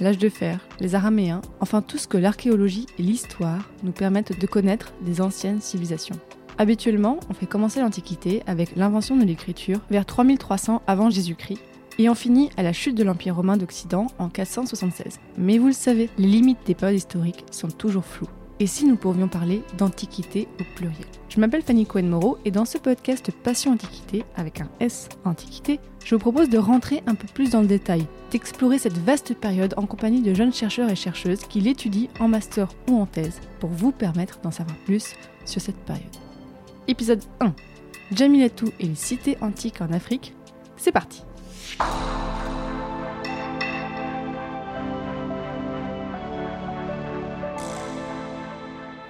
l'âge de fer, les Araméens, enfin tout ce que l'archéologie et l'histoire nous permettent de connaître des anciennes civilisations. Habituellement, on fait commencer l'Antiquité avec l'invention de l'écriture vers 3300 avant Jésus-Christ et on finit à la chute de l'Empire romain d'Occident en 476. Mais vous le savez, les limites des périodes historiques sont toujours floues. Et si nous pouvions parler d'Antiquité au pluriel Je m'appelle Fanny Cohen-Moreau et dans ce podcast Passion Antiquité, avec un S Antiquité, je vous propose de rentrer un peu plus dans le détail, d'explorer cette vaste période en compagnie de jeunes chercheurs et chercheuses qui l'étudient en master ou en thèse pour vous permettre d'en savoir plus sur cette période. Épisode 1 Jamilatou et les cités antiques en Afrique. C'est parti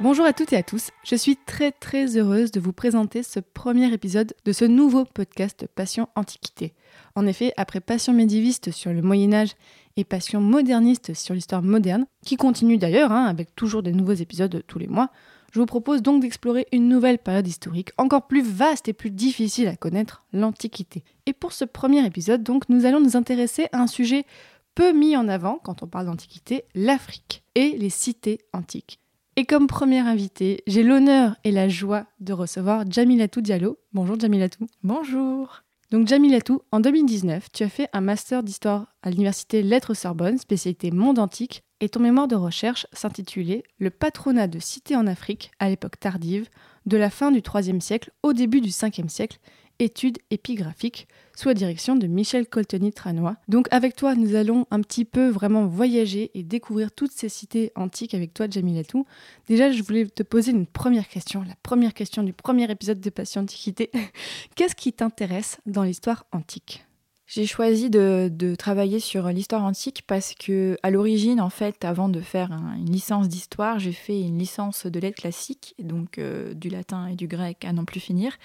Bonjour à toutes et à tous, je suis très très heureuse de vous présenter ce premier épisode de ce nouveau podcast Passion Antiquité. En effet, après Passion médiéviste sur le Moyen Âge et Passion moderniste sur l'histoire moderne, qui continue d'ailleurs hein, avec toujours des nouveaux épisodes tous les mois, je vous propose donc d'explorer une nouvelle période historique encore plus vaste et plus difficile à connaître, l'Antiquité. Et pour ce premier épisode, donc, nous allons nous intéresser à un sujet peu mis en avant quand on parle d'Antiquité, l'Afrique et les cités antiques. Et comme première invitée, j'ai l'honneur et la joie de recevoir Jamilatou Diallo. Bonjour Jamilatou. Bonjour. Donc Jamilatou, en 2019, tu as fait un master d'histoire à l'université Lettres Sorbonne, spécialité monde antique, et ton mémoire de recherche s'intitulait Le patronat de cités en Afrique à l'époque tardive, de la fin du IIIe siècle au début du Ve siècle, études épigraphiques, sous la direction de Michel Coltoni-Tranois. Donc avec toi, nous allons un petit peu vraiment voyager et découvrir toutes ces cités antiques avec toi, Jamilatou. Déjà, je voulais te poser une première question, la première question du premier épisode de Passion Antiquité. Qu'est-ce qui t'intéresse dans l'histoire antique? J'ai choisi de, travailler sur l'histoire antique parce que, à l'origine, en fait, avant de faire un- une licence d'histoire, j'ai fait une licence de lettres classiques, donc euh, du latin et du grec à n'en plus finir.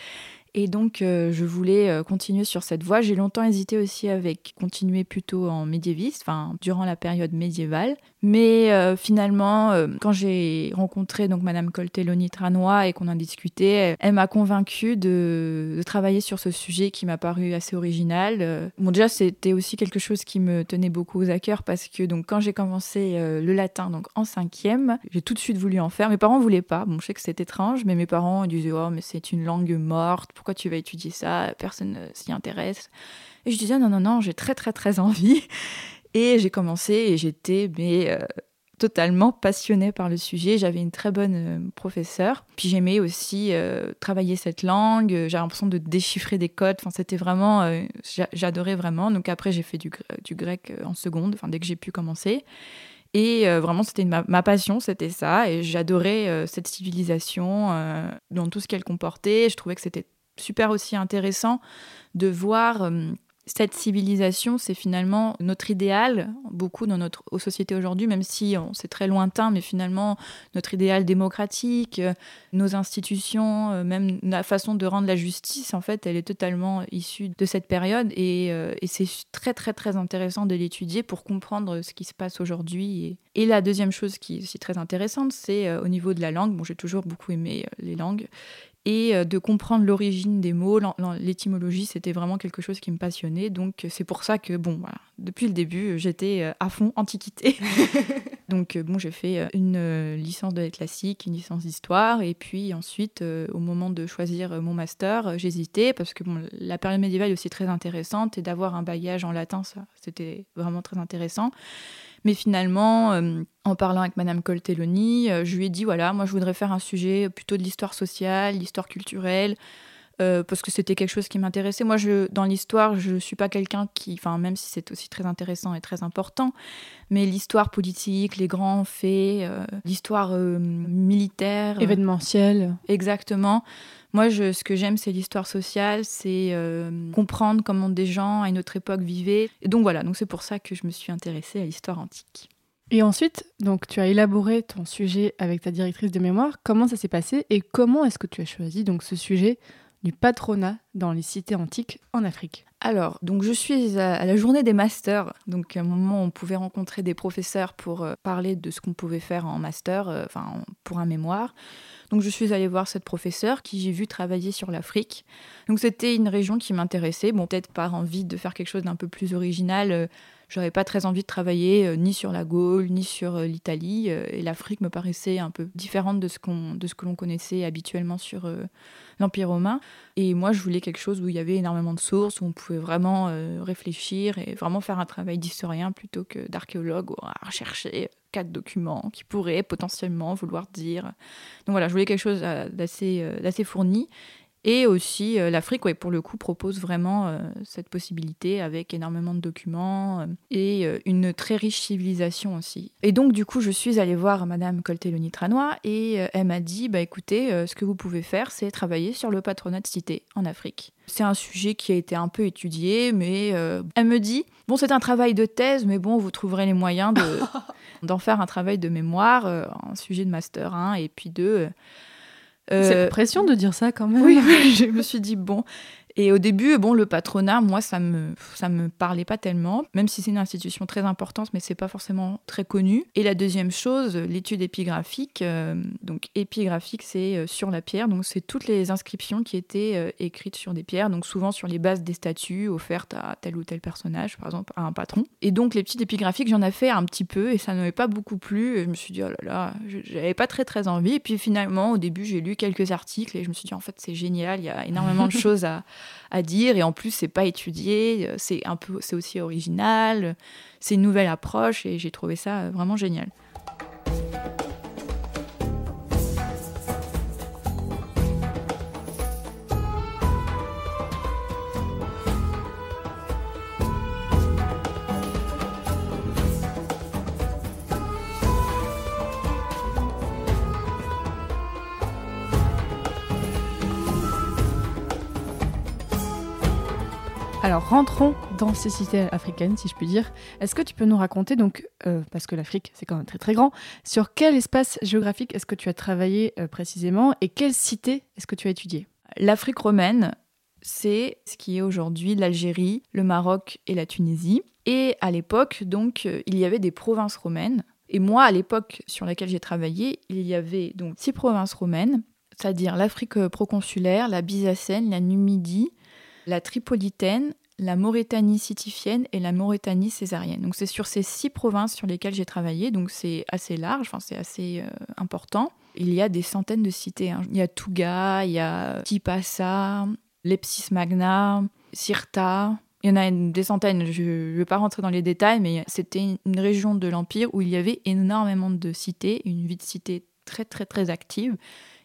Et donc, euh, je voulais euh, continuer sur cette voie. J'ai longtemps hésité aussi avec continuer plutôt en médiéviste, enfin, durant la période médiévale. Mais euh, finalement, quand j'ai rencontré donc Madame Coltelloni Tranois et qu'on a discuté, elle, m'a convaincue de, travailler sur ce sujet qui m'a paru assez original. Bon, déjà, c'était aussi quelque chose qui me tenait beaucoup à cœur parce que donc quand j'ai commencé le latin donc en cinquième, j'ai tout de suite voulu en faire. Mes parents voulaient pas. Bon, je sais que c'est étrange, mais mes parents disaient oh mais c'est une langue morte. Pourquoi tu vas étudier ça Personne ne s'y intéresse. Et je disais non non non, j'ai très très très envie. Et j'ai commencé et j'étais mais euh, totalement passionnée par le sujet. J'avais une très bonne euh, professeure. Puis j'aimais aussi euh, travailler cette langue. J'avais l'impression de déchiffrer des codes. Enfin, c'était vraiment, euh, j'a- j'adorais vraiment. Donc après, j'ai fait du, gr- du grec euh, en seconde, enfin dès que j'ai pu commencer. Et euh, vraiment, c'était ma, passion, c'était ça. Et j'adorais euh, cette civilisation euh, dans tout ce qu'elle comportait. Je trouvais que c'était super aussi intéressant de voir euh, cette civilisation, c'est finalement notre idéal, beaucoup dans notre aux sociétés aujourd'hui, même si c'est très lointain, mais finalement notre idéal démocratique, euh, nos institutions, euh, même la façon de rendre la justice, en fait, elle est totalement issue de cette période et, c'est très très très intéressant de l'étudier pour comprendre ce qui se passe aujourd'hui. Et, la deuxième chose qui est aussi très intéressante, c'est au niveau de la langue. Bon, j'ai toujours beaucoup aimé les langues et euh, de comprendre l'origine des mots, l'étymologie, c'était vraiment quelque chose qui me passionnait. Donc euh, c'est pour ça que, bon, voilà, depuis le début, euh, j'étais à fond antiquité. Donc bon, j'ai fait une licence de lettres classiques, une licence d'histoire, et puis ensuite, au moment de choisir mon master, j'hésitais parce que bon, la période médiévale est aussi très intéressante et d'avoir un bagage en latin, ça, c'était vraiment très intéressant. Mais finalement, euh, en parlant avec Madame Coltelloni, euh, je lui ai dit voilà, moi je voudrais faire un sujet plutôt de l'histoire sociale, l'histoire culturelle, euh, parce que c'était quelque chose qui m'intéressait. Moi, je, dans l'histoire, je suis pas quelqu'un qui, enfin, même si c'est aussi très intéressant et très important, mais l'histoire politique, les grands faits, euh, l'histoire euh, militaire, Événementiel. Exactement. Moi, je, ce que j'aime, c'est l'histoire sociale, c'est euh, comprendre comment des gens à une autre époque vivaient. Et donc voilà, donc c'est pour ça que je me suis intéressée à l'histoire antique. Et ensuite, donc tu as élaboré ton sujet avec ta directrice de mémoire. Comment ça s'est passé et comment est-ce que tu as choisi donc ce sujet du patronat dans les cités antiques en Afrique? Alors, donc je suis à la journée des masters. Donc, à un moment, on pouvait rencontrer des professeurs pour euh, parler de ce qu'on pouvait faire en master, euh, enfin, pour un mémoire. Donc, je suis allée voir cette professeure qui j'ai vu travailler sur l'Afrique. Donc, c'était une région qui m'intéressait. Bon, peut-être par envie de faire quelque chose d'un peu plus original. Euh, j'avais pas très envie de travailler euh, ni sur la Gaule, ni sur l'Italie. Et l'Afrique me paraissait un peu différente de ce, qu'on, de ce que l'on connaissait habituellement sur l'Empire romain. Et moi, je voulais quelque chose où il y avait énormément de sources, où on pouvait vraiment réfléchir et vraiment faire un travail d'historien plutôt que d'archéologue, à rechercher quatre documents qui pourraient potentiellement vouloir dire. Donc voilà, je voulais quelque chose d'assez, d'assez fourni. Et aussi, euh, l'Afrique, ouais, pour le coup, propose vraiment euh, cette possibilité avec énormément de documents euh, et une très riche civilisation aussi. Et donc, du coup, je suis allée voir Madame Colteloni-Tranois et elle m'a dit bah, écoutez, ce que vous pouvez faire, c'est travailler sur le patronat de cité en Afrique. C'est un sujet qui a été un peu étudié, mais elle me dit bon, c'est un travail de thèse, mais bon, vous trouverez les moyens d'en faire un travail de mémoire, un sujet de master 1 et puis 2 c'est la pression de dire ça quand même. Oui, je me suis dit, bon, et au début, bon, le patronat, moi, ça me, ça me parlait pas tellement, même si c'est une institution très importante, mais c'est pas forcément très connu. Et la deuxième chose, l'étude épigraphique. Euh, donc, épigraphique, c'est euh, sur la pierre, donc c'est toutes les inscriptions qui étaient euh, écrites sur des pierres, donc souvent sur les bases des statues offertes à tel ou tel personnage, par exemple à un patron. Et donc, les petites épigraphiques, j'en ai fait un petit peu et ça ne m'avait pas beaucoup plu. Et je me suis dit, oh là là, j'avais pas très très envie. Et puis finalement, au début, j'ai lu quelques articles et je me suis dit, en fait, c'est génial, il y a énormément de choses à à dire et en plus c'est pas étudié, euh, c'est un peu c'est aussi original, c'est une nouvelle approche et j'ai trouvé ça vraiment génial. Alors rentrons dans ces cités africaines, si je puis dire. Est-ce que tu peux nous raconter, donc, euh, parce que l'Afrique c'est quand même très très grand, sur quel espace géographique est-ce que tu as travaillé euh, précisément et quelle cité est-ce que tu as étudié L'Afrique romaine, c'est ce qui est aujourd'hui l'Algérie, le Maroc et la Tunisie. Et à l'époque, donc, euh, il y avait des provinces romaines. Et moi, à l'époque sur laquelle j'ai travaillé, il y avait donc six provinces romaines, c'est-à-dire l'Afrique proconsulaire, la Byzacène, la Numidie, la Tripolitaine, la Mauritanie sitifienne et la Mauritanie césarienne. Donc c'est sur ces six provinces sur lesquelles j'ai travaillé, donc c'est assez large, enfin c'est assez euh, important. Il y a des centaines de cités. Hein. Il y a Touga, il y a Tipasa, Lepsis Magna, Sirta. Il y en a des centaines, je ne vais pas rentrer dans les détails, mais c'était une région de l'Empire où il y avait énormément de cités, une vie de cité très très très active,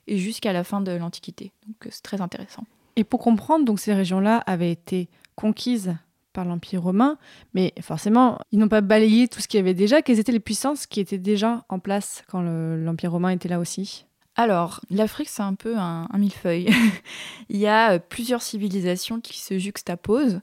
et jusqu'à la fin de l'Antiquité. Donc c'est très intéressant. Et pour comprendre, donc ces régions-là avaient été conquises par l'Empire romain, mais forcément, ils n'ont pas balayé tout ce qu'il y avait déjà. Quelles étaient les puissances qui étaient déjà en place quand l'Empire romain était là aussi? Alors, l'Afrique, c'est un peu un, millefeuille. il y a euh, plusieurs civilisations qui se juxtaposent.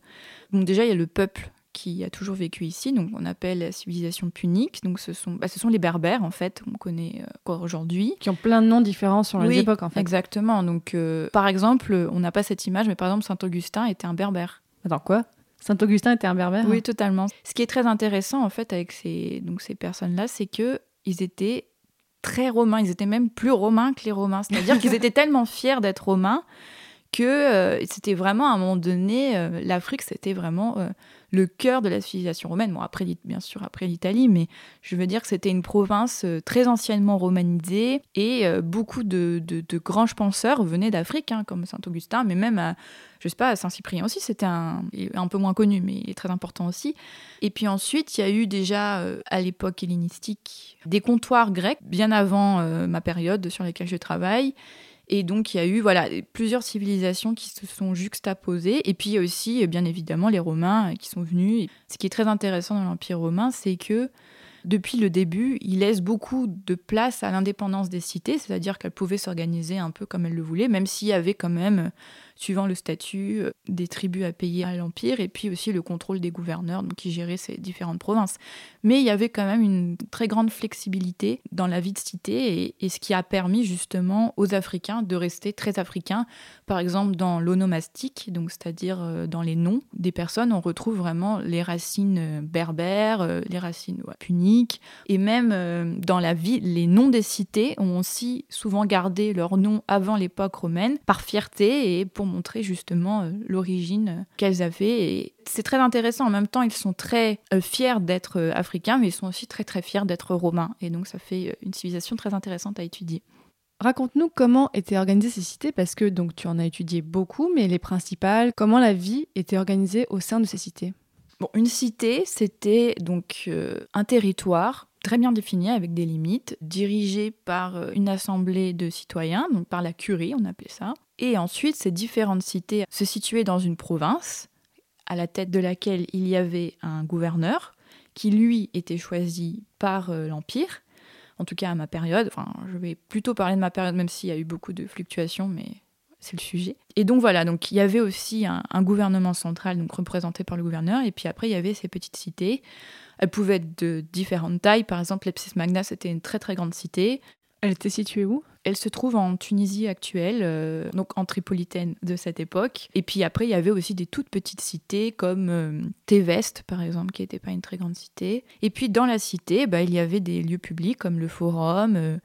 Donc déjà, il y a le peuple qui a toujours vécu ici, donc on appelle la civilisation punique. Donc ce sont, bah, ce sont les Berbères en fait, on connaît euh, encore aujourd'hui. Qui ont plein de noms différents sur les époques en fait. Exactement. Donc euh, par exemple, on n'a pas cette image, mais par exemple Saint Augustin était un Berbère. Attends, quoi? Saint-Augustin était un berbère? Oui, totalement. Ce qui est très intéressant, en fait, avec ces, donc, ces personnes-là, c'est que ils étaient très romains. Ils étaient même plus romains que les romains. C'est-à-dire qu'ils étaient tellement fiers d'être romains que euh, c'était vraiment, à un moment donné, euh, l'Afrique, c'était vraiment euh, le cœur de la civilisation romaine. Bon, après, bien sûr, après l'Italie, mais je veux dire que c'était une province euh, très anciennement romanisée et euh, beaucoup de, de, grands penseurs venaient d'Afrique, hein, comme Saint-Augustin, mais même à, je sais pas, Saint-Cyprien aussi, c'était un, un peu moins connu, mais il est très important aussi. Et puis ensuite, il y a eu déjà, euh, à l'époque hellénistique, des comptoirs grecs, bien avant ma période sur laquelle je travaille. Et donc, il y a eu voilà, plusieurs civilisations qui se sont juxtaposées. Et puis, aussi, bien évidemment, les Romains euh, qui sont venus. Ce qui est très intéressant dans l'Empire romain, c'est que depuis le début, il laisse beaucoup de place à l'indépendance des cités, c'est-à-dire qu'elles pouvaient s'organiser un peu comme elles le voulaient, même s'il y avait quand même suivant le statut euh, des tribus à payer à l'Empire, et puis aussi le contrôle des gouverneurs donc, qui géraient ces différentes provinces. Mais il y avait quand même une très grande flexibilité dans la vie de cité, et, ce qui a permis justement aux Africains de rester très africains. Par exemple, dans l'onomastique, donc c'est-à-dire euh, dans les noms des personnes, on retrouve vraiment les racines euh, berbères, les racines puniques, et même dans la vie, les noms des cités ont aussi souvent gardé leur nom avant l'époque romaine par fierté et pour montrer justement euh, l'origine qu'elles avaient. Et c'est très intéressant. En même temps, ils sont très euh, fiers d'être euh, africains, mais ils sont aussi très très fiers d'être romains. Et donc, ça fait une civilisation très intéressante à étudier. Raconte-nous comment étaient organisées ces cités, parce que donc tu en as étudié beaucoup, mais les principales, comment la vie était organisée au sein de ces cités? Bon, une cité, c'était donc un territoire très bien définie avec des limites, dirigée par euh, une assemblée de citoyens, donc par la curie, on appelait ça. Et ensuite, ces différentes cités se situaient dans une province, à la tête de laquelle il y avait un gouverneur, qui lui était choisi par euh, l'Empire, en tout cas à ma période. Enfin, je vais plutôt parler de ma période, même s'il y a eu beaucoup de fluctuations, mais c'est le sujet. Et donc voilà, donc il y avait aussi un, un, gouvernement central, donc représenté par le gouverneur, et puis après il y avait ces petites cités elles pouvaient être de différentes tailles. Par exemple, Lepsis Magna, c'était une très très grande cité. Elle était située où? Elle se trouve en Tunisie actuelle, euh, donc en Tripolitaine de cette époque. Et puis après, il y avait aussi des toutes petites cités comme euh, Téveste, par exemple, qui n'était pas une très grande cité. Et puis dans la cité, bah, il y avait des lieux publics comme le forum. Euh,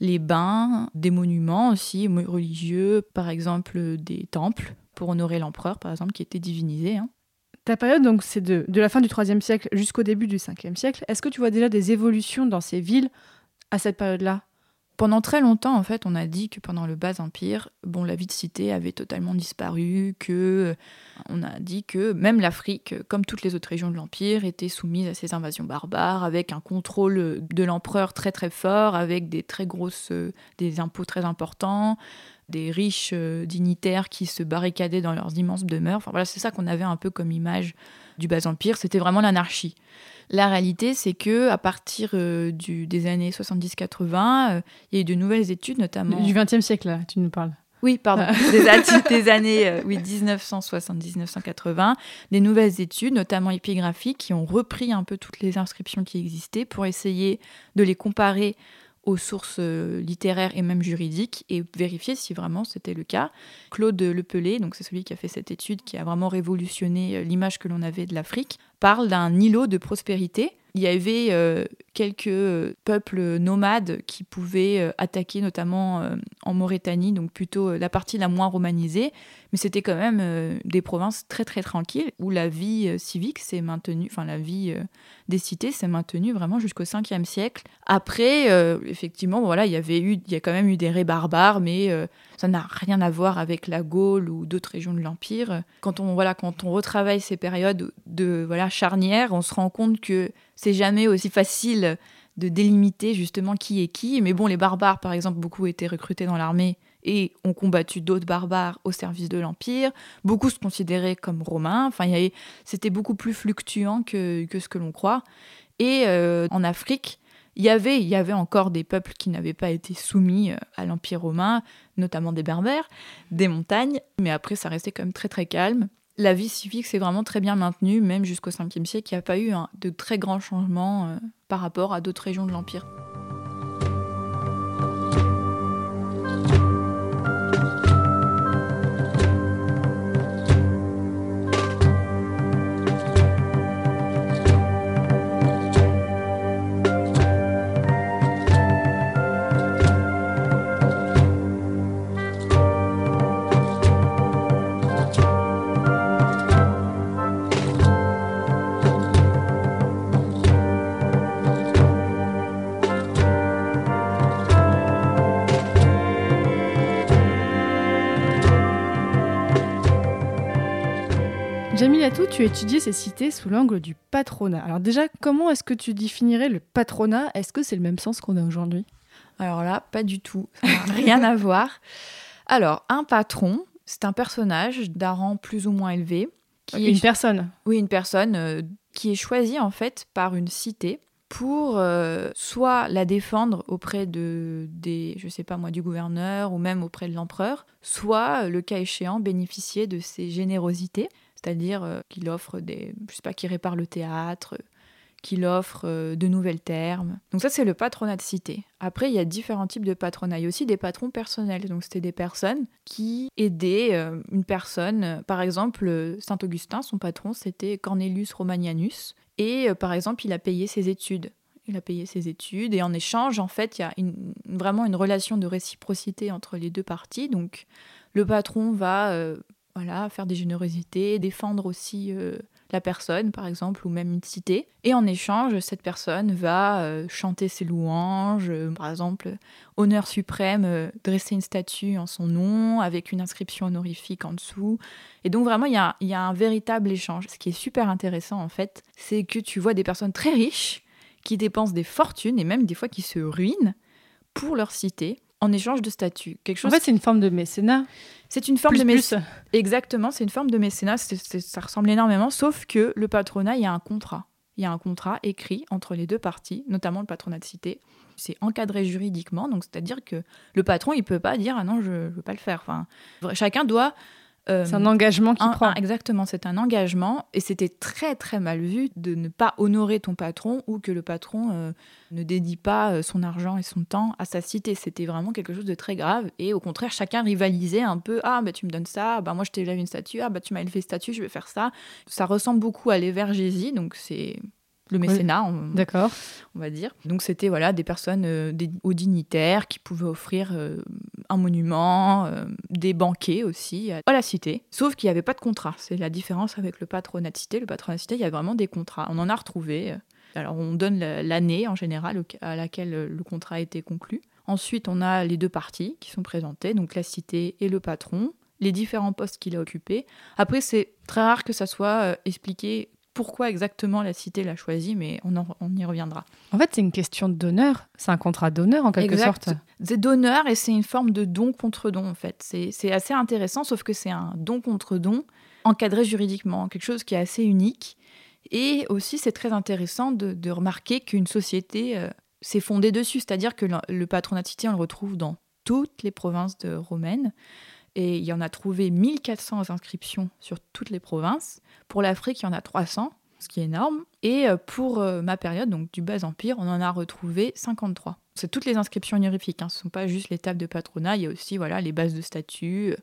les bains, des monuments aussi religieux, par exemple des temples pour honorer l'empereur, par exemple, qui était divinisé. Hein. Ta période, donc, c'est de, de la fin du IIIe siècle jusqu'au début du Ve siècle. Est-ce que tu vois déjà des évolutions dans ces villes à cette période-là? Pendant très longtemps, en fait, on a dit que pendant le Bas Empire, bon, la vie de cité avait totalement disparu, que on a dit que même l'Afrique, comme toutes les autres régions de l'Empire, était soumise à ces invasions barbares, avec un contrôle de l'empereur très très fort, avec des des impôts très importants, des riches euh, dignitaires qui se barricadaient dans leurs immenses demeures. Voilà, c'est ça qu'on avait un peu comme image du bas empire, c'était vraiment l'anarchie. La réalité, c'est que à partir euh, du, des années 70-80, euh, il y a eu de nouvelles études, notamment du XXe siècle là, tu nous parles. Oui, pardon, des, des, années oui, 1970-1980, des nouvelles études, notamment épigraphiques, qui ont repris un peu toutes les inscriptions qui existaient pour essayer de les comparer aux sources euh, littéraires et même juridiques et vérifier si vraiment c'était le cas. Claude Lepelé, donc c'est celui qui a fait cette étude qui a vraiment révolutionné euh, l'image que l'on avait de l'Afrique, parle d'un îlot de prospérité. Il y avait euh, quelques peuples nomades qui pouvaient attaquer notamment en Mauritanie, donc plutôt la partie la moins romanisée, mais c'était quand même euh, des provinces très très tranquilles où la vie euh, civique s'est maintenue, enfin la vie euh, des cités s'est maintenue vraiment jusqu'au 5e siècle. Après, effectivement, voilà, il y avait eu, il y a quand même eu des raies barbares, mais ça n'a rien à voir avec la Gaule ou d'autres régions de l'Empire. Quand on voilà, quand on retravaille ces périodes de voilà charnières, on se rend compte que c'est jamais aussi facile de délimiter justement qui est qui. Mais bon, les barbares, par exemple, beaucoup étaient recrutés dans l'armée et ont combattu d'autres barbares au service de l'Empire. Beaucoup se considéraient comme romains. Enfin, c'était beaucoup plus fluctuant que, ce que l'on croit. Et euh, en Afrique, il y, avait, il y avait encore des peuples qui n'avaient pas été soumis euh, à l'Empire romain, notamment des Berbères, des montagnes, mais après ça restait quand même très très calme. La vie civique s'est vraiment très bien maintenue, même jusqu'au 5e siècle, il n'y a pas eu de très grands changements euh, par rapport à d'autres régions de l'Empire. Tout, tu as étudié ces cités sous l'angle du patronat. Alors déjà, comment est-ce que tu définirais le patronat? Est-ce que c'est le même sens qu'on a aujourd'hui? Alors là, pas du tout. rien à voir. Alors, un patron, c'est un personnage d'un rang plus ou moins élevé. Qui une personne Oui, une personne euh, qui est choisie en fait par une cité pour euh, soit la défendre auprès de des je sais pas moi du gouverneur ou même auprès de l'empereur, soit le cas échéant bénéficier de ses générosités, c'est-à-dire euh, qu'il offre des je sais pas qui répare le théâtre, qu'il offre euh, de nouvelles termes. Donc ça c'est le patronat de cité. Après il y a différents types de patronat, il y a aussi des patrons personnels. Donc c'était des personnes qui aidaient une personne, par exemple Saint Augustin, son patron c'était Cornelius Romanianus et euh, par exemple, il a payé ses études. Il a payé ses études et en échange, en fait, il y a vraiment une relation de réciprocité entre les deux parties. Donc, le patron va euh, voilà, faire des générosités, défendre aussi euh, la personne, par exemple, ou même une cité. Et en échange, cette personne va chanter ses louanges, par exemple, honneur suprême, dresser une statue en son nom, avec une inscription honorifique en dessous. Et donc vraiment, il y a, un véritable échange. Ce qui est super intéressant, en fait, c'est que tu vois des personnes très riches qui dépensent des fortunes et même des fois qui se ruinent pour leur cité en échange de statuts. Quelque chose en fait, c'est une forme de mécénat. C'est une forme de mécénat. Exactement, c'est une forme de mécénat. ça ressemble énormément, sauf que le patronat, il y a un contrat. Il y a un contrat écrit entre les deux parties, notamment le patronat de cité. C'est encadré juridiquement, donc c'est-à-dire que le patron, il peut pas dire ah non, je ne veux pas le faire. Enfin, chacun doit euh, c'est un engagement qui prend. exactement, c'est un engagement. Et c'était très très mal vu de ne pas honorer ton patron ou que le patron euh, ne dédie pas euh, son argent et son temps à sa cité. C'était vraiment quelque chose de très grave. Et au contraire, chacun rivalisait un peu. Ah, bah tu me donnes ça, bah moi je t'élève une statue, ah, bah tu m'as élevé une statue, je vais faire ça. Ça ressemble beaucoup à l'évergésie, donc c'est le mécénat, on, D'accord. on va dire. Donc c'était voilà des personnes, euh, des hauts dignitaires qui pouvaient offrir euh, un monument, euh, des banquets aussi à la cité. Sauf qu'il n'y avait pas de contrat. C'est la différence avec le patronat de cité. Le patronat de cité, il y a vraiment des contrats. On en a retrouvé. Alors on donne l'année en général à laquelle le contrat a été conclu. Ensuite, on a les deux parties qui sont présentées, donc la cité et le patron les différents postes qu'il a occupés. Après, c'est très rare que ça soit expliqué pourquoi exactement la cité l'a choisi, mais on, on, y reviendra. En fait, c'est une question d'honneur. C'est un contrat d'honneur en quelque sorte. C'est d'honneur et c'est une forme de don contre don en fait. C'est assez intéressant, sauf que c'est un don contre don encadré juridiquement, quelque chose qui est assez unique. Et aussi, c'est très intéressant de, remarquer qu'une société euh, s'est fondée dessus, c'est-à-dire que le, le patronat de cité, on le retrouve dans toutes les provinces de romaines. Et il y en a trouvé 1400 inscriptions sur toutes les provinces. Pour l'Afrique, il y en a 300, ce qui est énorme. Et euh, pour euh, ma période, donc du Bas Empire, on en a retrouvé 53. C'est toutes les inscriptions honorifiques, hein. ce ne sont pas juste les tables de patronat, il y a aussi voilà, les bases de statut.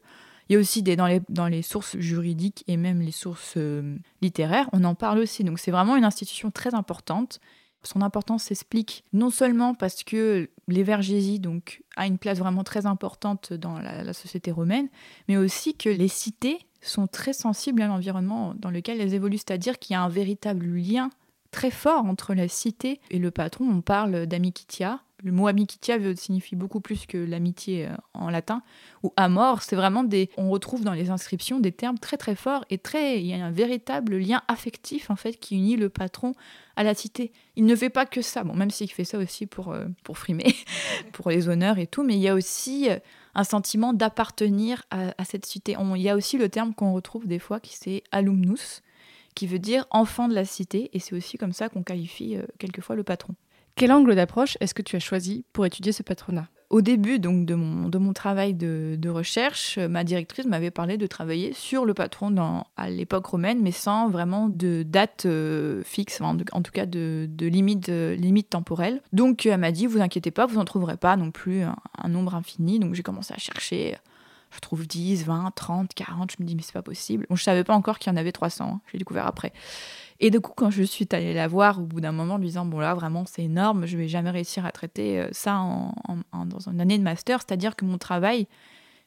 Il y a aussi des, dans, les, dans les sources juridiques et même les sources euh, littéraires, on en parle aussi. Donc c'est vraiment une institution très importante son importance s'explique non seulement parce que l'évergésie donc a une place vraiment très importante dans la, société romaine, mais aussi que les cités sont très sensibles à l'environnement dans lequel elles évoluent, c'est-à-dire qu'il y a un véritable lien très fort entre la cité et le patron. On parle d'amicitia, le mot amicitia signifie beaucoup plus que l'amitié euh, en latin, ou amor, c'est vraiment des. On retrouve dans les inscriptions des termes très très forts et très. Il y a un véritable lien affectif en fait qui unit le patron à la cité. Il ne fait pas que ça, bon, même s'il fait ça aussi pour, euh, pour frimer, pour les honneurs et tout, mais il y a aussi euh, un sentiment d'appartenir à, cette cité. il y a aussi le terme qu'on retrouve des fois qui c'est alumnus, qui veut dire enfant de la cité, et c'est aussi comme ça qu'on qualifie quelquefois le patron. Quel angle d'approche est-ce que tu as choisi pour étudier ce patronat? Au début donc de mon, travail de, recherche, ma directrice m'avait parlé de travailler sur le patron dans, à l'époque romaine, mais sans vraiment de date euh, fixe, en, tout cas de, limite, limite temporelle. Donc elle m'a dit, vous inquiétez pas, vous n'en trouverez pas non plus un, nombre infini. Donc j'ai commencé à chercher. Je trouve 10, 20, 30, 40. Je me dis, mais c'est pas possible. Bon, je savais pas encore qu'il y en avait 300. Hein. J'ai découvert après. Et du coup, quand je suis allée la voir au bout d'un moment, en lui disant Bon, là, vraiment, c'est énorme, je vais jamais réussir à traiter euh, ça dans une année de master, c'est-à-dire que mon travail,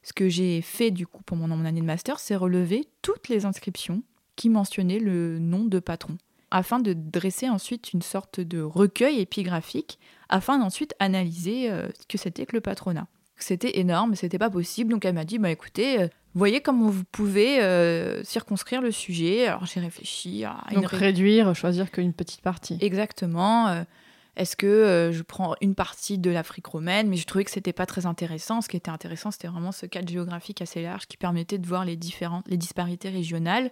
ce que j'ai fait du coup pendant mon année de master, c'est relever toutes les inscriptions qui mentionnaient le nom de patron, afin de dresser ensuite une sorte de recueil épigraphique, afin d'ensuite analyser euh, ce que c'était que le patronat. C'était énorme, c'était pas possible, donc elle m'a dit Bah écoutez, euh, voyez comment vous pouvez euh, circonscrire le sujet. Alors j'ai réfléchi à Donc réduire, choisir qu'une petite partie. Exactement. Euh, est-ce que euh, je prends une partie de l'Afrique romaine? Mais je trouvais que c'était pas très intéressant. Ce qui était intéressant, c'était vraiment ce cadre géographique assez large qui permettait de voir les différentes, les disparités régionales.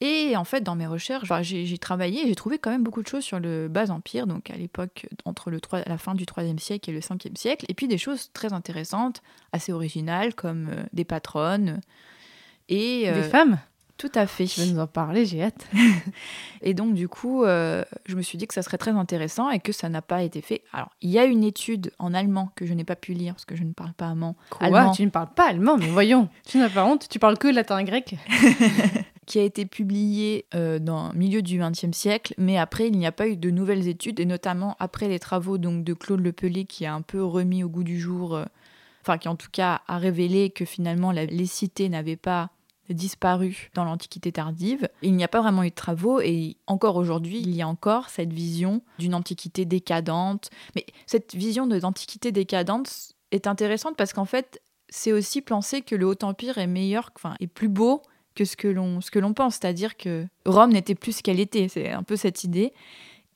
Et en fait, dans mes recherches, enfin, j'ai travaillé et j'ai trouvé quand même beaucoup de choses sur le bas empire, donc à l'époque entre le 3 la fin du 3e siècle et le 5e siècle, et puis des choses très intéressantes, assez originales, comme euh, des patronnes. Et, Des euh, femmes tout à fait. Tu vas nous en parler, j'ai hâte. Et donc, du coup, euh, je me suis dit que ça serait très intéressant et que ça n'a pas été fait. Alors, il y a une étude en allemand que je n'ai pas pu lire parce que je ne parle pas allemand. Quoi? Allemand Tu ne parles pas allemand, mais voyons. Tu n'as pas honte, tu parles que latin et grec. qui a été publiée euh, dans le milieu du XXe siècle, mais après, il n'y a pas eu de nouvelles études, et notamment après les travaux donc, de Claude Lepelé qui a un peu remis au goût du jour, euh, enfin, qui en tout cas a révélé que finalement la, les cités n'avaient pas disparu dans l'Antiquité tardive. Il n'y a pas vraiment eu de travaux et encore aujourd'hui, il y a encore cette vision d'une Antiquité décadente. Mais cette vision de l'Antiquité décadente est intéressante parce qu'en fait, c'est aussi penser que le Haut Empire est meilleur, enfin, est plus beau ce que l'on ce que l'on pense, c'est-à-dire que Rome n'était plus ce qu'elle était. C'est un peu cette idée.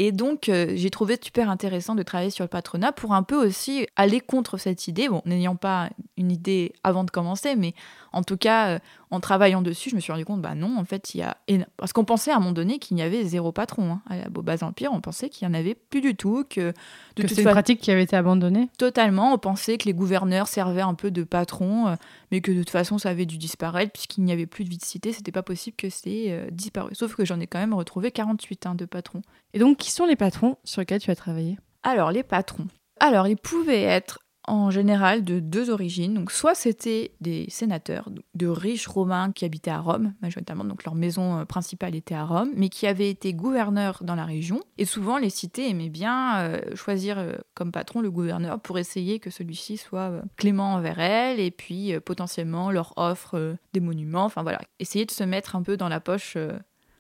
Et donc, euh, j'ai trouvé super intéressant de travailler sur le patronat pour un peu aussi aller contre cette idée. Bon, n'ayant pas une idée avant de commencer, mais en tout cas, euh, en travaillant dessus, je me suis rendu compte, bah non, en fait, il y a. Parce qu'on pensait à un moment donné qu'il y avait zéro patron. Hein. À la Empire, on pensait qu'il n'y en avait plus du tout, que de que toute c'est une pratique qui avait été abandonnée. totalement, on pensait que les gouverneurs servaient un peu de patrons, euh, mais que de toute façon, ça avait dû disparaître, puisqu'il n'y avait plus de vie de cité, c'était pas possible que c'est euh, disparu. Sauf que j'en ai quand même retrouvé 48 hein, de patrons. Et donc, qui sont les patrons sur lesquels tu as travaillé? Alors, les patrons. Alors, ils pouvaient être en général de deux origines. Donc, soit c'était des sénateurs, de riches romains qui habitaient à Rome, majoritairement, donc leur maison euh, principale était à Rome, mais qui avaient été gouverneurs dans la région. Et souvent, les cités aimaient bien euh, choisir euh, comme patron le gouverneur pour essayer que celui-ci soit clément envers elles et puis potentiellement leur offre des monuments. Enfin voilà, essayer de se mettre un peu dans la poche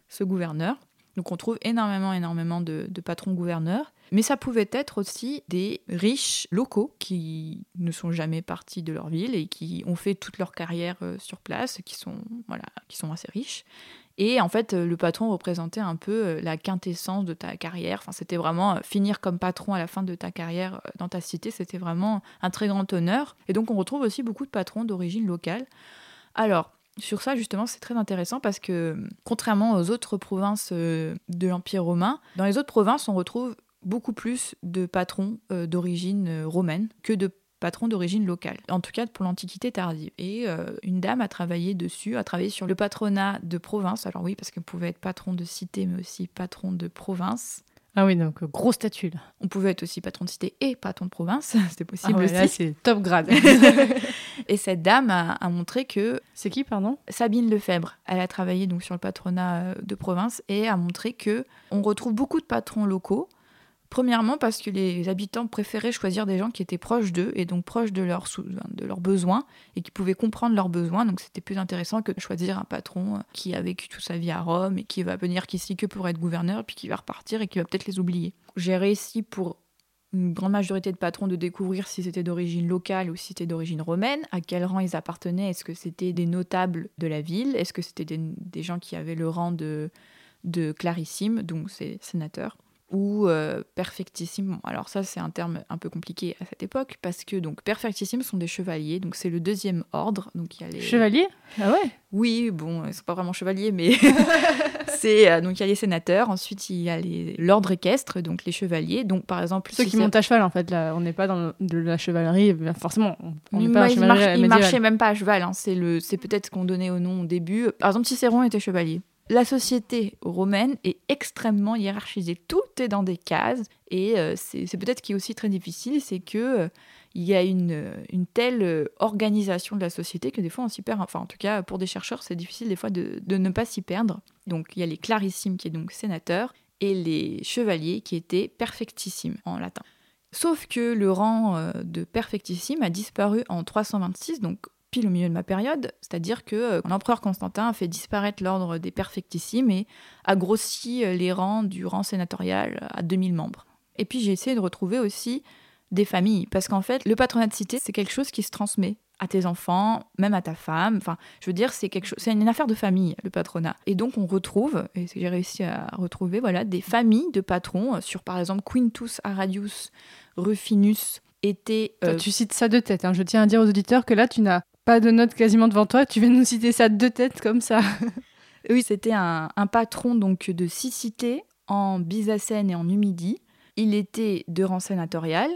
ce gouverneur. Donc on trouve énormément, énormément de patrons gouverneurs. Mais ça pouvait être aussi des riches locaux qui ne sont jamais partis de leur ville et qui ont fait toute leur carrière euh, sur place, qui sont, voilà, qui sont assez riches. Et en fait, euh, le patron représentait un peu euh, la quintessence de ta carrière. Enfin, c'était vraiment finir comme patron à la fin de ta carrière dans ta cité, c'était vraiment un très grand honneur. Et donc, on retrouve aussi beaucoup de patrons d'origine locale. Alors, sur ça, justement, c'est très intéressant parce que, contrairement aux autres provinces de l'Empire romain, dans les autres provinces, on retrouve beaucoup plus de patrons euh, d'origine euh, romaine que de patrons d'origine locale, en tout cas pour l'Antiquité tardive. Et euh, une dame a travaillé dessus, a travaillé sur le patronat de province. Alors oui, parce qu'elle pouvait être patron de cité, mais aussi patron de province. Ah oui, donc gros statut là. On pouvait être aussi patron de cité et patron de province, c'était Ah possible là, aussi. c'est top grade. Et cette dame a, a montré que c'est qui, pardon? Sabine Lefebvre, elle a travaillé donc sur le patronat de province et a montré que on retrouve beaucoup de patrons locaux. Premièrement parce que les habitants préféraient choisir des gens qui étaient proches d'eux et donc proches de de leurs besoins et qui pouvaient comprendre leurs besoins. Donc c'était plus intéressant que de choisir un patron euh, qui a vécu toute sa vie à Rome et qui va venir qu'ici que pour être gouverneur puis qui va repartir et qui va peut-être les oublier. J'ai réussi pour une grande majorité de patrons de découvrir si c'était d'origine locale ou si c'était d'origine romaine, à quel rang ils appartenaient, est-ce que c'était des notables de la ville, est-ce que c'était des, des gens qui avaient le rang de, de clarissime, donc c'est sénateur, ou euh, perfectissime. Bon, alors ça c'est un terme un peu compliqué à cette époque, parce que donc perfectissime sont des chevaliers, donc c'est le deuxième ordre, donc il y a les... Chevalier Ah ouais? Oui, bon, ils sont pas vraiment chevaliers, mais c'est euh, donc il y a les sénateurs, ensuite il y a les l'ordre équestre, donc les chevaliers. Donc par exemple Ceux si qui montent à cheval en fait, là, on n'est pas dans le- de la chevalerie, ben, forcément. On n'est pas dans la il, chevalerie marche- il médiévale. marchait même pas à cheval, hein, c'est le, c'est peut-être ce qu'on donnait au nom au début. Par exemple, Cicéron était chevalier. La société romaine est extrêmement hiérarchisée. Tout est dans des cases et euh, c'est peut-être qui est aussi très difficile, c'est que euh, il y a une, euh, telle organisation de la société que des fois on s'y perd. Enfin, en tout cas, pour des chercheurs, c'est difficile des fois de, de ne pas s'y perdre. Donc, il y a les clarissimes qui est donc sénateur et les chevaliers qui étaient perfectissimes en latin. Sauf que le rang de perfectissime a disparu en 326, donc pile au milieu de ma période, c'est-à-dire que euh, l'empereur Constantin a fait disparaître l'ordre des perfectissimes et a grossi euh, les rangs du rang sénatorial à 2000 membres. Et puis j'ai essayé de retrouver aussi des familles, parce qu'en fait, le patronat de cité, c'est quelque chose qui se transmet à tes enfants, même à ta femme. Enfin, je veux dire, c'est quelque chose, c'est une affaire de famille, le patronat. Et donc, on retrouve, et j'ai réussi à retrouver, voilà, des familles de patrons euh, sur, par exemple, Quintus Aradius Rufinus était. Toi, euh, tu cites ça de tête. hein. Je tiens à dire aux auditeurs que là, tu n'as pas de notes quasiment devant toi. Tu viens de nous citer ça de tête comme ça. Oui, c'était un, patron donc de six cités en Byzacène et en Numidie. Il était de rang sénatorial.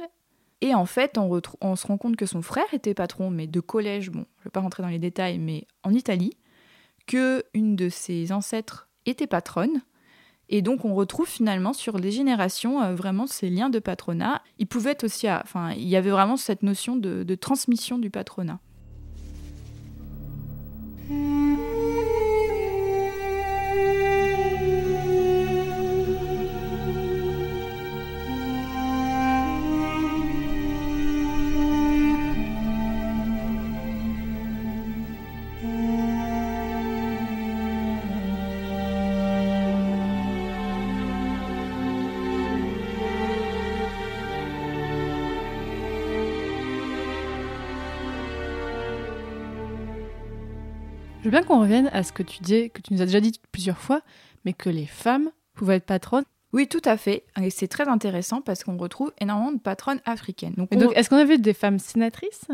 Et en fait, on, se rend compte que son frère était patron, mais de collège, bon, je ne vais pas rentrer dans les détails, mais en Italie, que une de ses ancêtres était patronne. Et donc, on retrouve finalement sur les générations euh, vraiment ces liens de patronat. Il pouvait aussi, enfin, il y avait vraiment cette notion de transmission du patronat. Veux bien qu'on revienne à ce que tu dis, que tu nous as déjà dit plusieurs fois, mais que les femmes pouvaient être patronnes. Oui, tout à fait. Et c'est très intéressant parce qu'on retrouve énormément de patronnes africaines. Donc, Et on- donc, est-ce qu'on avait des femmes sénatrices?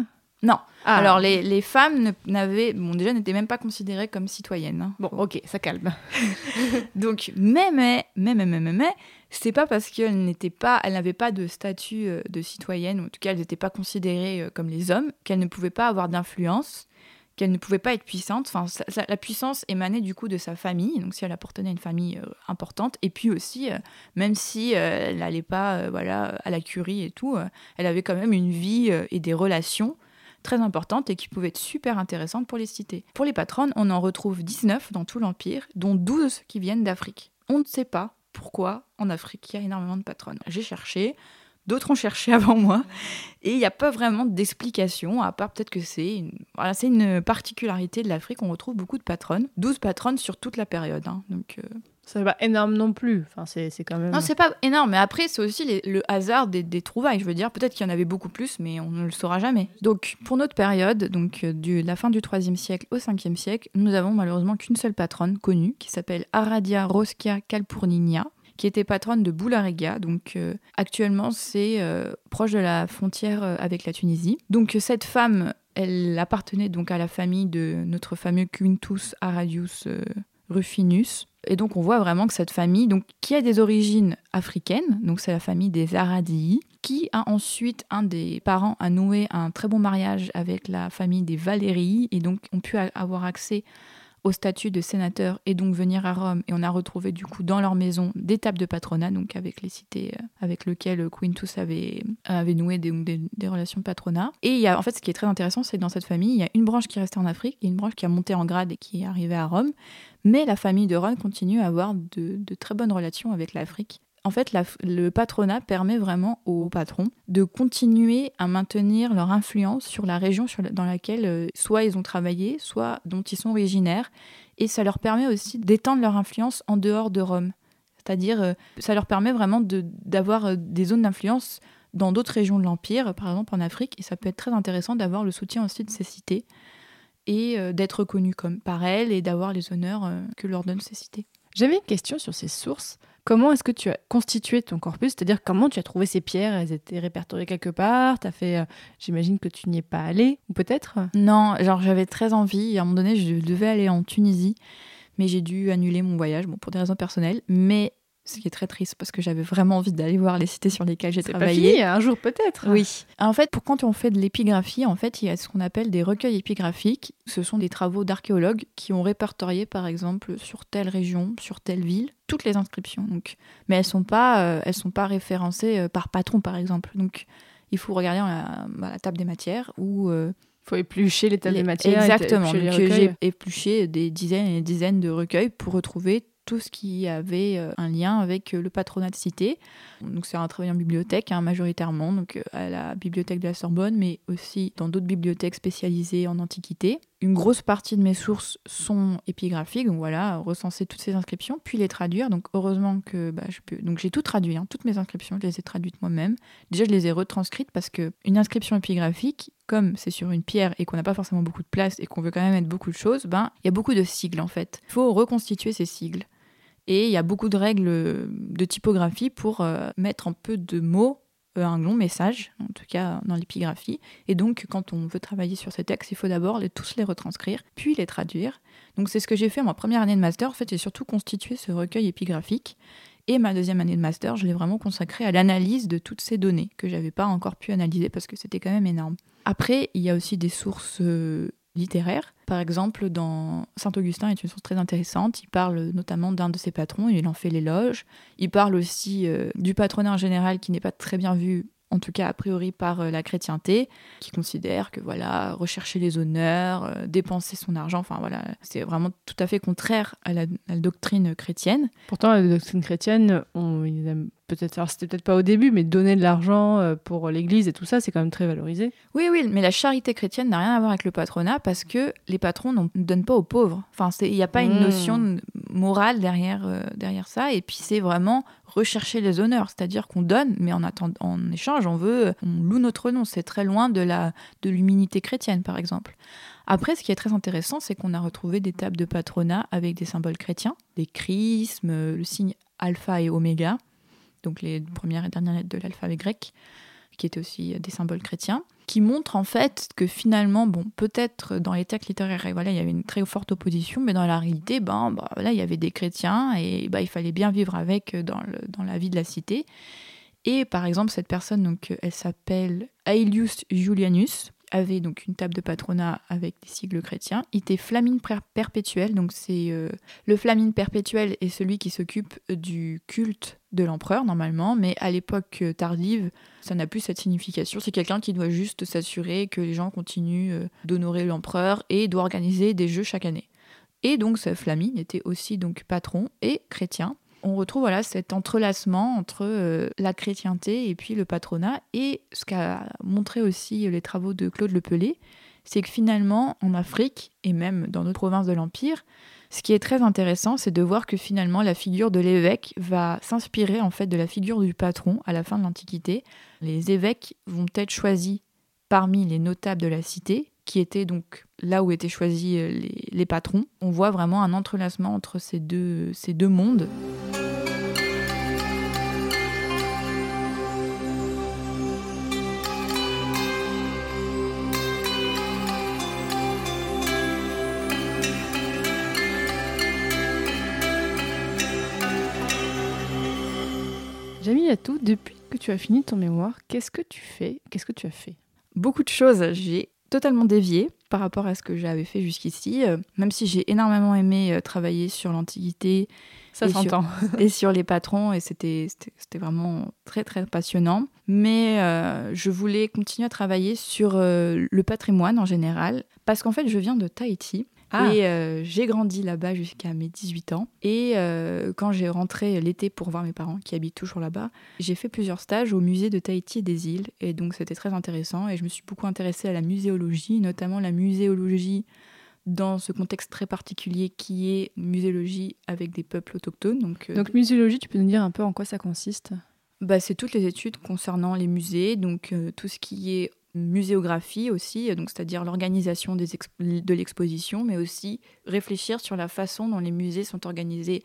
Non. Ah, Alors, les, les femmes n'avaient, bon, déjà, n'étaient même pas considérées comme citoyennes. hein. Bon, ok, ça calme. Donc, mais, mais, mais, mais, mais, mais, mais, c'est pas parce qu'elles n'étaient pas, elles n'avaient pas de statut euh, de citoyenne, ou en tout cas, elles n'étaient pas considérées euh, comme les hommes, qu'elles ne pouvaient pas avoir d'influence, qu'elles ne pouvaient pas être puissantes. Enfin, la puissance émanait du coup de sa famille, donc si elle appartenait à une famille euh, importante, et puis aussi, euh, même si euh, elle n'allait pas, voilà, à la curie et tout, elle avait quand même une vie et des relations très importantes et qui pouvaient être super intéressantes pour les cités. Pour les patronnes, on en retrouve 19 dans tout l'Empire, dont 12 qui viennent d'Afrique. On ne sait pas pourquoi en Afrique il y a énormément de patronnes. J'ai cherché, d'autres ont cherché avant moi, et il n'y a pas vraiment d'explication, à part peut-être que c'est une, voilà, c'est une particularité de l'Afrique, on retrouve beaucoup de patronnes, 12 patronnes sur toute la période. hein. donc, euh, pas énorme non plus. Enfin, c'est c'est quand même. non, c'est pas énorme, mais après, c'est aussi les- le hasard des, des trouvailles. Je veux dire, peut-être qu'il y en avait beaucoup plus, mais on ne le saura jamais. Donc, pour notre période, donc euh, du, la fin du 3e siècle au 5e siècle, nous avons malheureusement qu'une seule patronne connue, qui s'appelle Aradia Roskia Calpurnia, qui était patronne de Boularéga. Donc, euh, actuellement, c'est euh, proche de la frontière euh, avec la Tunisie. Donc, cette femme, elle appartenait donc à la famille de notre fameux Quintus Aradius Rufinus. Et donc on voit vraiment que cette famille, donc, qui a des origines africaines, donc c'est la famille des Aradii, qui a ensuite un des parents a noué un très bon mariage avec la famille des Valérii et donc ont pu avoir accès au statut de sénateur et donc venir à Rome. Et on a retrouvé du coup dans leur maison des tables de patronat, donc avec les cités euh, avec lesquelles Quintus avait, avait noué des, des, relations de patronat. Et il y a, en fait, ce qui est très intéressant, c'est que dans cette famille, il y a une branche qui est restée en Afrique et une branche qui a monté en grade et qui est arrivée à Rome. Mais la famille de Ron continue à avoir de très bonnes relations avec l'Afrique. En fait, le patronat permet vraiment aux patrons de continuer à maintenir leur influence sur la région dans laquelle euh, soit ils ont travaillé, soit dont ils sont originaires. Et ça leur permet aussi d'étendre leur influence en dehors de Rome. C'est-à-dire, euh, ça leur permet vraiment d'avoir euh, des zones d'influence dans d'autres régions de l'Empire, par exemple en Afrique. Et ça peut être très intéressant d'avoir le soutien aussi de ces cités et d'être reconnu comme par elles et d'avoir les honneurs que leur donnent ces cités. J'avais une question sur ces sources. Comment est-ce que tu as constitué ton corpus? C'est-à-dire comment tu as trouvé ces pierres? Elles étaient répertoriées quelque part? T'as fait, euh, j'imagine que tu n'y es pas allé, ou peut-être? Non, genre j'avais très envie. À un moment donné, je devais aller en Tunisie, mais j'ai dû annuler mon voyage, bon, pour des raisons personnelles. Mais ce qui est très triste parce que j'avais vraiment envie d'aller voir les cités sur lesquelles j'ai C'est pas travaillé. fini, un jour peut-être. Oui. En fait, pour quand on fait de l'épigraphie, en fait, il y a ce qu'on appelle des recueils épigraphiques. Ce sont des travaux d'archéologues qui ont répertorié, par exemple, sur telle région, sur telle ville, toutes les inscriptions. Donc, mais elles sont pas, euh, elles sont pas référencées euh, par patron, par exemple. Donc, il faut regarder la, la table des matières ou euh, faut éplucher les tables les- de matière. Exactement. j'ai épluché des dizaines et des dizaines de recueils pour retrouver tout ce qui avait euh, un lien avec euh, le patronat de cité. Donc c'est un travail en bibliothèque hein, majoritairement, donc euh, à la bibliothèque de la Sorbonne, mais aussi dans d'autres bibliothèques spécialisées en antiquité. Une grosse partie de mes sources sont épigraphiques, donc voilà, recenser toutes ces inscriptions, puis les traduire. Donc heureusement que bah, je peux. Donc j'ai tout traduit, hein, toutes mes inscriptions, je les ai traduites moi-même. Déjà je les ai retranscrites parce que une inscription épigraphique, comme c'est sur une pierre et qu'on n'a pas forcément beaucoup de place et qu'on veut quand même mettre beaucoup de choses, ben il y a beaucoup de sigles en fait. Il faut reconstituer ces sigles. Et il y a beaucoup de règles de typographie pour euh, mettre un peu de mots euh, un long message, en tout cas dans l'épigraphie. Et donc, quand on veut travailler sur ces textes, il faut d'abord tous les retranscrire, puis les traduire. Donc, c'est ce que j'ai fait en ma première année de master. En fait, j'ai surtout constitué ce recueil épigraphique. Et ma deuxième année de master, je l'ai vraiment consacrée à l'analyse de toutes ces données que j'avais pas encore pu analyser parce que c'était quand même énorme. Après, il y a aussi des sources littéraires. Par exemple, dans Saint-Augustin est une source très intéressante. Il parle notamment d'un de ses patrons il en fait l'éloge. Il parle aussi euh, du patronat en général qui n'est pas très bien vu en tout cas a priori par euh, la chrétienté, qui considère que voilà, rechercher les honneurs, euh, dépenser son argent, enfin voilà, c'est vraiment tout à fait contraire à la, doctrine chrétienne. Pourtant, la doctrine chrétienne, on, peut-être, alors c'était peut-être pas au début, mais donner de l'argent euh, pour l'Église et tout ça, c'est quand même très valorisé. Oui, oui, mais la charité chrétienne n'a rien à voir avec le patronat parce que les patrons ne donnent pas aux pauvres. Enfin, il n'y a pas une hmm. notion morale derrière, derrière ça, et puis c'est vraiment rechercher les honneurs, c'est-à-dire qu'on donne, mais en, en échange, on veut, on loue notre nom. C'est très loin de la de l'humilité chrétienne, par exemple. Après, ce qui est très intéressant, c'est qu'on a retrouvé des tables de patronat avec des symboles chrétiens, des chrismes, le signe alpha et oméga, donc les premières et dernières lettres de l'alphabet grec, qui étaient aussi des symboles chrétiens qui montre en fait que finalement, bon, peut-être dans les textes littéraires, voilà, il y avait une très forte opposition, mais dans la réalité, ben, bah, là, il y avait des chrétiens et bah, il fallait bien vivre avec dans, le, dans la vie de la cité. Et par exemple, cette personne, donc, elle s'appelle Aelius Julianus, avait donc une table de patronat avec des sigles chrétiens. Il était flamine perpétuel, donc c'est euh, le flamine perpétuel est celui qui s'occupe du culte de l'empereur normalement, mais à l'époque euh, tardive, ça n'a plus cette signification. C'est quelqu'un qui doit juste s'assurer que les gens continuent euh, d'honorer l'empereur et doit organiser des jeux chaque année. Et donc Flamine était aussi donc patron et chrétien on retrouve voilà cet entrelacement entre euh, la chrétienté et puis le patronat. Et ce qu'a montré aussi les travaux de Claude Lepelé, c'est que finalement, en Afrique et même dans d'autres provinces de l'Empire, ce qui est très intéressant, c'est de voir que finalement la figure de l'évêque va s'inspirer en fait de la figure du patron à la fin de l'Antiquité. Les évêques vont être choisis parmi les notables de la cité, qui étaient donc là où étaient choisis euh, les, patrons. On voit vraiment un entrelacement entre ces deux, ces deux mondes. Jamie Yatou, depuis que tu as fini ton mémoire, qu'est-ce que tu fais? Qu'est-ce que tu as fait? Beaucoup de choses. J'ai totalement dévié par rapport à ce que j'avais fait jusqu'ici, euh, même si j'ai énormément aimé euh, travailler sur l'Antiquité. Ça s'entend. et sur les patrons, et c'était vraiment très très passionnant. Mais euh, je voulais continuer à travailler sur le patrimoine en général, parce qu'en fait, je viens de Tahiti. Ah. Et euh, j'ai grandi là-bas jusqu'à mes 18 ans. Et euh, quand j'ai rentré l'été pour voir mes parents qui habitent toujours là-bas, j'ai fait plusieurs stages au musée de Tahiti et des îles. Et donc c'était très intéressant. Et je me suis beaucoup intéressée à la muséologie, notamment la muséologie dans ce contexte très particulier qui est muséologie avec des peuples autochtones. Donc, euh, donc muséologie, tu peux nous dire un peu en quoi ça consiste? Bah, C'est toutes les études concernant les musées, donc tout ce qui est muséographie aussi, donc c'est-à-dire l'organisation de l'exposition, mais aussi réfléchir sur la façon dont les musées sont organisés,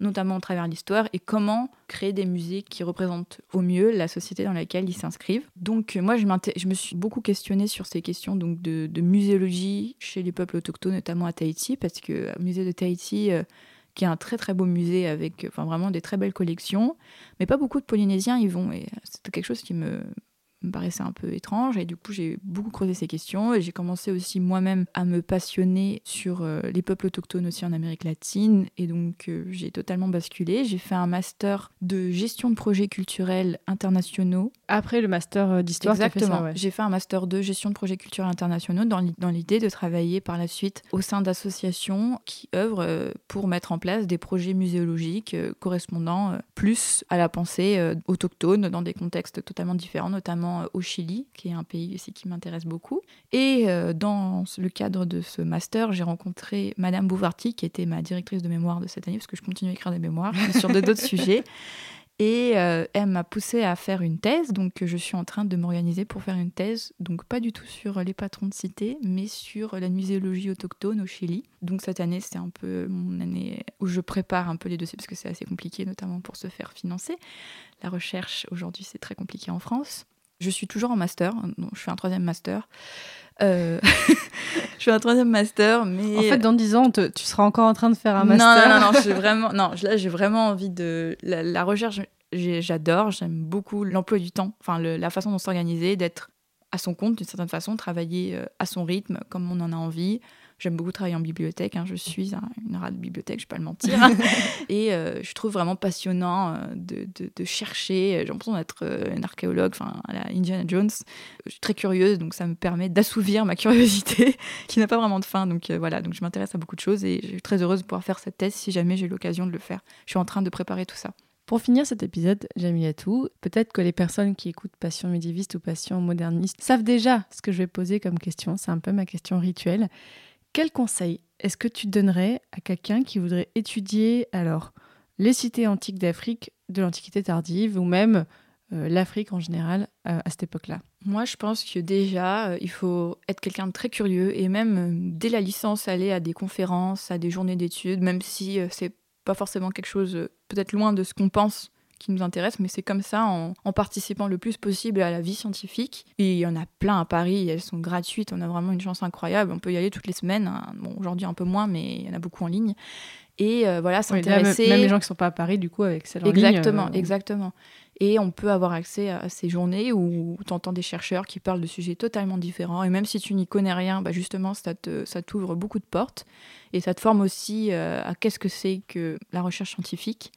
notamment à travers l'histoire, et comment créer des musées qui représentent au mieux la société dans laquelle ils s'inscrivent. Donc moi, je, me suis beaucoup questionnée sur ces questions donc, de, muséologie chez les peuples autochtones, notamment à Tahiti, parce que le musée de Tahiti... Euh, qui est un très très beau musée avec enfin, vraiment des très belles collections, mais pas beaucoup de Polynésiens y vont, et c'est quelque chose qui me, me paraissait un peu étrange. Et du coup, j'ai beaucoup creusé ces questions et j'ai commencé aussi moi-même à me passionner sur euh, les peuples autochtones aussi en Amérique latine. Et donc, euh, j'ai totalement basculé. J'ai fait un master de gestion de projets culturels internationaux. Après le master euh, d'histoire, Exactement. J'ai fait un master de gestion de projets culturels internationaux dans l'idée de travailler par la suite au sein d'associations qui œuvrent pour mettre en place des projets muséologiques correspondant plus à la pensée autochtone dans des contextes totalement différents, notamment euh, au Chili, qui est un pays aussi qui m'intéresse beaucoup. Et euh, dans le cadre de ce master, j'ai rencontré Madame Bouvarty, qui était ma directrice de mémoire de cette année, parce que je continue à écrire des mémoires sur d'autres sujets. Et euh, elle m'a poussé à faire une thèse, donc je suis en train de m'organiser pour faire une thèse, donc pas du tout sur les patrons de cité, mais sur la muséologie autochtone au Chili. Donc cette année, c'est un peu mon année où je prépare un peu les dossiers parce que c'est assez compliqué, notamment pour se faire financer. La recherche aujourd'hui, c'est très compliqué en France. Je suis toujours en master, donc je fais un troisième master. Euh, je fais un troisième master, mais En fait, dans 10 ans, te- tu seras encore en train de faire un master. non, non, non, j'ai vraiment, non, là, j'ai vraiment envie de la, la recherche. J'adore, j'aime beaucoup l'emploi du temps, enfin le- la façon dont s'organiser, d'être à son compte d'une certaine façon, travailler euh, à son rythme, comme on en a envie. J'aime beaucoup travailler en bibliothèque. hein, Je suis un- une rate de bibliothèque, je vais pas le mentir. et euh, je trouve vraiment passionnant euh, de, de- de chercher. J'ai l'impression d'être euh, une archéologue, enfin, à la Indiana Jones. Je suis très curieuse, donc ça me permet d'assouvir ma curiosité, qui n'a pas vraiment de fin. Donc euh, voilà, donc je m'intéresse à beaucoup de choses et je suis très heureuse de pouvoir faire cette thèse si jamais j'ai l'occasion de le faire. Je suis en train de préparer tout ça. Pour finir cet épisode, Jamilatou, peut-être que les personnes qui écoutent Passion médiéviste ou Passion moderniste savent déjà ce que je vais poser comme question. C'est un peu ma question rituelle. Quel conseil est-ce que tu donnerais à quelqu'un qui voudrait étudier alors les cités antiques d'Afrique de l'Antiquité tardive ou même euh, l'Afrique en général euh, à cette époque-là? Moi, je pense que déjà, euh, il faut être quelqu'un de très curieux et même dès la licence, aller à des conférences, à des journées d'études, même si c'est pas forcément quelque chose peut-être loin de ce qu'on pense qui nous intéresse, mais c'est comme ça en, en participant le plus possible à la vie scientifique. Et il y en a plein à Paris, elles sont gratuites, on a vraiment une chance incroyable, on peut y aller toutes les semaines, hein. bon aujourd'hui un peu moins, mais il y en a beaucoup en ligne. Et euh, voilà, Oui, là, même, s'intéresser... même les gens qui sont pas à Paris, du coup, avec celle en ligne, Exactement, euh, exactement. Et on peut avoir accès à ces journées où tu entends des chercheurs qui parlent de sujets totalement différents. Et même si tu n'y connais rien, bah justement, ça te- ça t'ouvre beaucoup de portes. Et ça te forme aussi euh, à qu'est-ce que c'est que la recherche scientifique.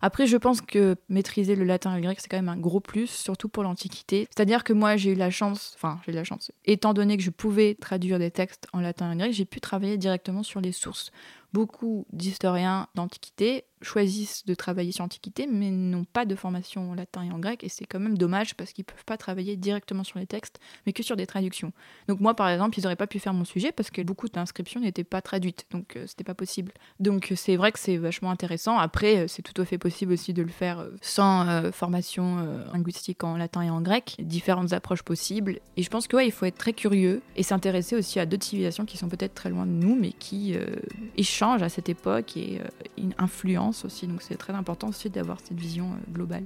Après, je pense que maîtriser le latin et le grec, c'est quand même un gros plus, surtout pour l'Antiquité. C'est-à-dire que moi, j'ai eu la chance, enfin, j'ai eu la chance, étant donné que je pouvais traduire des textes en latin et en grec, j'ai pu travailler directement sur les sources. Beaucoup d'historiens d'Antiquité choisissent de travailler sur l'Antiquité, mais n'ont pas de formation en latin et en grec, et c'est quand même dommage parce qu'ils peuvent pas travailler directement sur les textes, mais que sur des traductions. Donc moi, par exemple, ils n'auraient pas pu faire mon sujet parce que beaucoup d'inscriptions n'étaient pas traduites, donc euh, c'était pas possible. Donc euh, c'est vrai que c'est vachement intéressant. Après, euh, c'est tout à fait possible aussi de le faire euh, sans formation linguistique en latin et en grec, différentes approches possibles. Et je pense que ouais, il faut être très curieux et s'intéresser aussi à d'autres civilisations qui sont peut-être très loin de nous, mais qui euh, échangent à cette époque et euh, une influence aussi. Donc c'est très important aussi d'avoir cette vision euh, globale.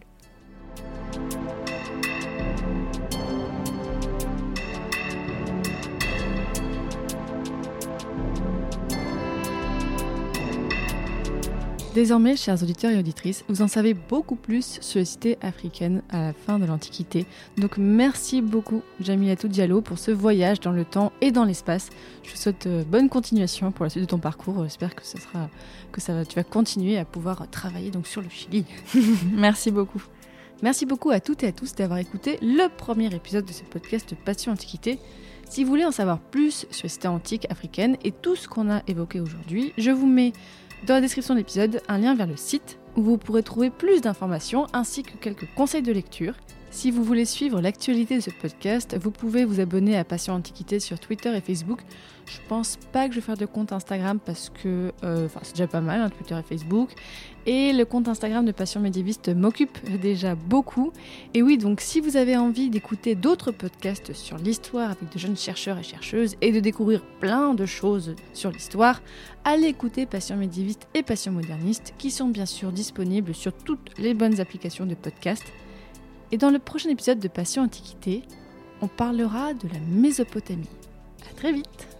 Désormais, chers auditeurs et auditrices, vous en savez beaucoup plus sur les cités africaines à la fin de l'Antiquité. Donc merci beaucoup Jamilatou Diallo pour ce voyage dans le temps et dans l'espace. Je vous souhaite euh, bonne continuation pour la suite de ton parcours. J'espère que ça sera que ça va, tu vas continuer à pouvoir travailler donc sur le Chili. Merci beaucoup. Merci beaucoup à toutes et à tous d'avoir écouté le premier épisode de ce podcast Passion Antiquité. Si vous voulez en savoir plus sur les cités antiques africaines et tout ce qu'on a évoqué aujourd'hui, je vous mets dans la description de l'épisode un lien vers le site où vous pourrez trouver plus d'informations ainsi que quelques conseils de lecture. Si vous voulez suivre l'actualité de ce podcast, vous pouvez vous abonner à Passion Antiquité sur Twitter et Facebook. Je pense pas que je vais faire de compte Instagram parce que euh, c'est déjà pas mal, hein, Twitter et Facebook. Et le compte Instagram de Passion Médiéviste m'occupe déjà beaucoup. Et oui, donc si vous avez envie d'écouter d'autres podcasts sur l'histoire avec de jeunes chercheurs et chercheuses et de découvrir plein de choses sur l'histoire, allez écouter Passion Médiéviste et Passion Moderniste qui sont bien sûr disponibles sur toutes les bonnes applications de podcast. Et dans le prochain épisode de Passion Antiquité, on parlera de la Mésopotamie. À très vite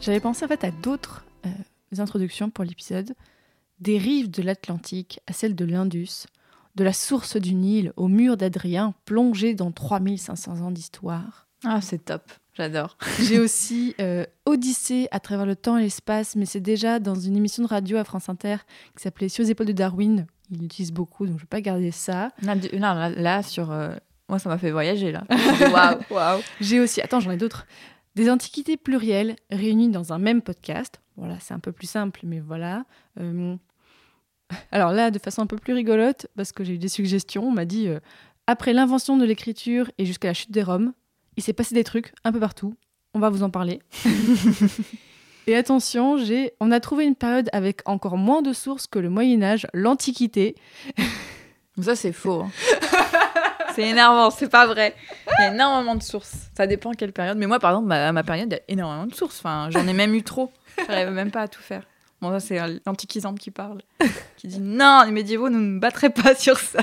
J'avais pensé en fait à d'autres euh, introductions pour l'épisode, des rives de l'Atlantique à celles de l'Indus, de la source du Nil au mur d'Adrien, plongé dans 3500 ans d'histoire. Ah, c'est top. J'adore. J'ai aussi euh, Odyssée à travers le temps et l'espace, mais c'est déjà dans une émission de radio à France Inter qui s'appelait Sur les épaules de Darwin. Il l'utilise beaucoup, donc je vais pas garder ça. Là, sur. euh, Moi, ça m'a fait voyager, là. Waouh, waouh. J'ai aussi, attends, j'en ai d'autres. Des antiquités plurielles réunies dans un même podcast. Voilà, c'est un peu plus simple, mais voilà. Euh, Alors là, de façon un peu plus rigolote, parce que j'ai eu des suggestions, on m'a dit euh, après l'invention de l'écriture et jusqu'à la chute des Roms, il s'est passé des trucs un peu partout. On va vous en parler. et attention, j'ai, on a trouvé une période avec encore moins de sources que le Moyen Âge, l'Antiquité. Ça, c'est faux. hein. c'est énervant, c'est pas vrai. Il y a énormément de sources. Ça dépend à quelle période. Mais moi, par exemple, à ma période, il y a énormément de sources. Enfin, j'en ai même eu trop. J'arrive même pas à tout faire. Bon, ça, c'est l'antiquisante qui parle, qui dit Non, les médiévaux nous ne nous battraient pas sur ça.